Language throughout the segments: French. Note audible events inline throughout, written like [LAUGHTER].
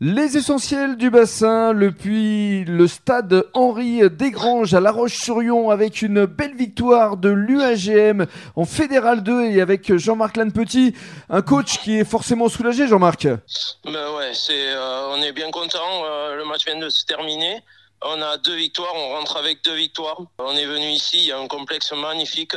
Les essentiels du bassin, le puits, le stade Henri Desgranges à La Roche-sur-Yon avec une belle victoire de l'UAGM en Fédéral 2 et avec Jean-Marc Lannepetit, un coach qui est forcément soulagé, Jean-Marc. Ben ouais, c'est, euh, on est bien content. euh, le match vient de se terminer. On a deux victoires, on rentre avec deux victoires. On est venu ici, il y a un complexe magnifique.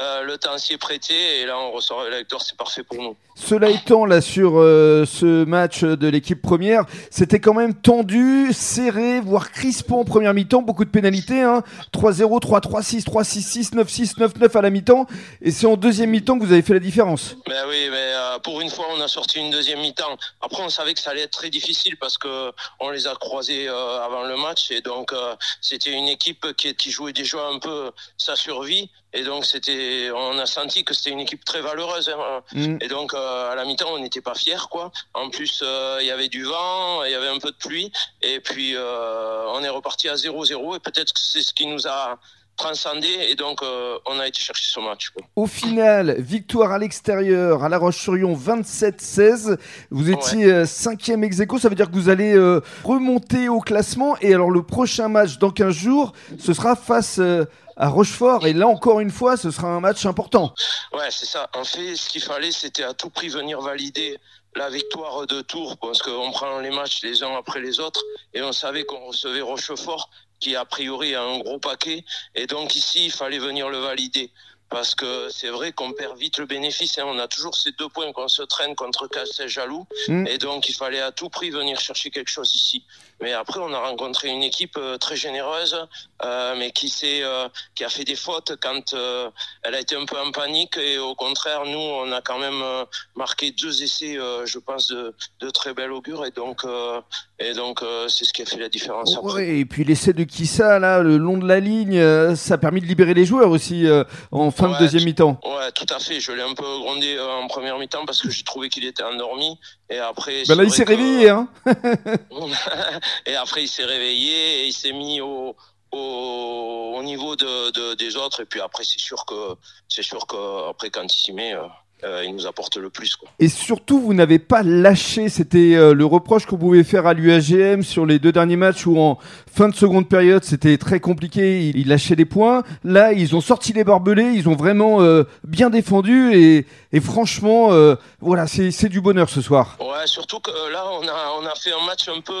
Euh, le temps s'y est prêté et là on ressort avec la victoire, c'est parfait pour nous. Cela étant, là, sur euh, ce match de l'équipe première, c'était quand même tendu, serré, voire crispant en première mi-temps, beaucoup de pénalités, hein. 3-0, 3-3, 6, 3-6, 6, 9-6, 9-9 à la mi-temps, et c'est en deuxième mi-temps que vous avez fait la différence. Ben oui, mais euh, pour une fois, on a sorti une deuxième mi-temps. Après, on savait que ça allait être très difficile parce que on les a croisés euh, avant le match et donc euh, c'était une équipe qui, qui jouait déjà un peu sa survie et donc c'était, on a senti que c'était une équipe très valeureuse. hein. Mm. Et donc à la mi-temps, on n'était pas fiers, quoi. En plus, il y avait du vent, il y avait un peu de pluie, et puis on est reparti à 0-0 et peut-être que c'est ce qui nous a transcendé et donc euh, on a été chercher ce match. Quoi. Au final, victoire à l'extérieur, à La Roche-sur-Yon, 27-16. Vous étiez euh, cinquième ex aequo, ça veut dire que vous allez euh, remonter au classement. Et alors le prochain match dans 15 jours, ce sera face euh, à Rochefort. Et là encore une fois, ce sera un match important. Ouais, c'est ça. En fait, ce qu'il fallait, c'était à tout prix venir valider la victoire de Tours, parce qu'on prend les matchs les uns après les autres, et on savait qu'on recevait Rochefort, qui a priori a un gros paquet, et donc ici, il fallait venir le valider. Parce que c'est vrai qu'on perd vite le bénéfice. hein. On a toujours ces deux points qu'on se traîne contre Castel Jaloux. Mm. Et donc, il fallait à tout prix venir chercher quelque chose ici. Mais après, on a rencontré une équipe euh, très généreuse, euh, mais qui s'est, euh, qui a fait des fautes quand euh, elle a été un peu en panique. Et au contraire, nous, on a quand même marqué deux essais, je pense, de, de très bel augure. Et donc, et donc, c'est ce qui a fait la différence. après. Ouais, et puis l'essai de Kissa, là, le long de la ligne, ça a permis de libérer les joueurs aussi en fin de Ouais, deuxième mi-temps. Ouais, tout à fait. Je l'ai un peu grondé euh, en première mi-temps parce que j'ai trouvé qu'il était endormi. Et après, Bah là, il s'est que- réveillé, hein. [LAUGHS] et après, il s'est réveillé et il s'est mis au, au, au niveau de, de- des autres. Et puis après, c'est sûr que, c'est sûr qu'après, quand il s'y met, euh, euh, il nous apporte le plus, quoi. Et surtout, vous n'avez pas lâché. C'était euh, le reproche qu'on pouvait faire à l'UAGM sur les deux derniers matchs où en fin de seconde période, c'était très compliqué. Ils, lâchaient des points. Là, ils ont sorti les barbelés. Ils ont vraiment euh, bien défendu. Et, et franchement, voilà, c'est du bonheur ce soir. Ouais, surtout que là, on a, on a fait un match un peu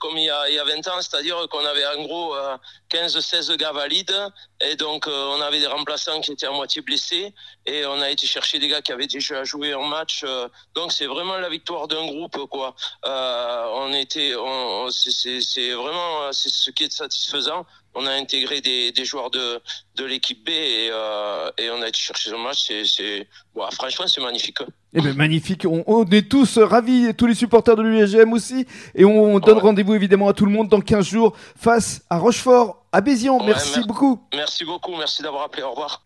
comme il y, a, il y a 20 ans, c'est-à-dire qu'on avait en gros euh, 15-16 gars valides, et donc on avait des remplaçants qui étaient à moitié blessés, et on a été chercher des gars qui avaient déjà joué un match. euh, donc c'est vraiment la victoire d'un groupe, quoi. Euh, on était, on, on- c'est- vraiment, euh, c'est ce qui est satisfaisant. On a intégré des, des joueurs de, de l'équipe B et, et on a été chercher ce match. C'est, ouais, franchement, c'est magnifique. Eh ben magnifique, on, on est tous ravis, tous les supporters de l'UAGM aussi, et on, donne Ouais. rendez-vous évidemment à tout le monde dans 15 jours face à Rochefort, à. Ouais, merci mer- beaucoup. Merci beaucoup, merci d'avoir appelé. Au revoir.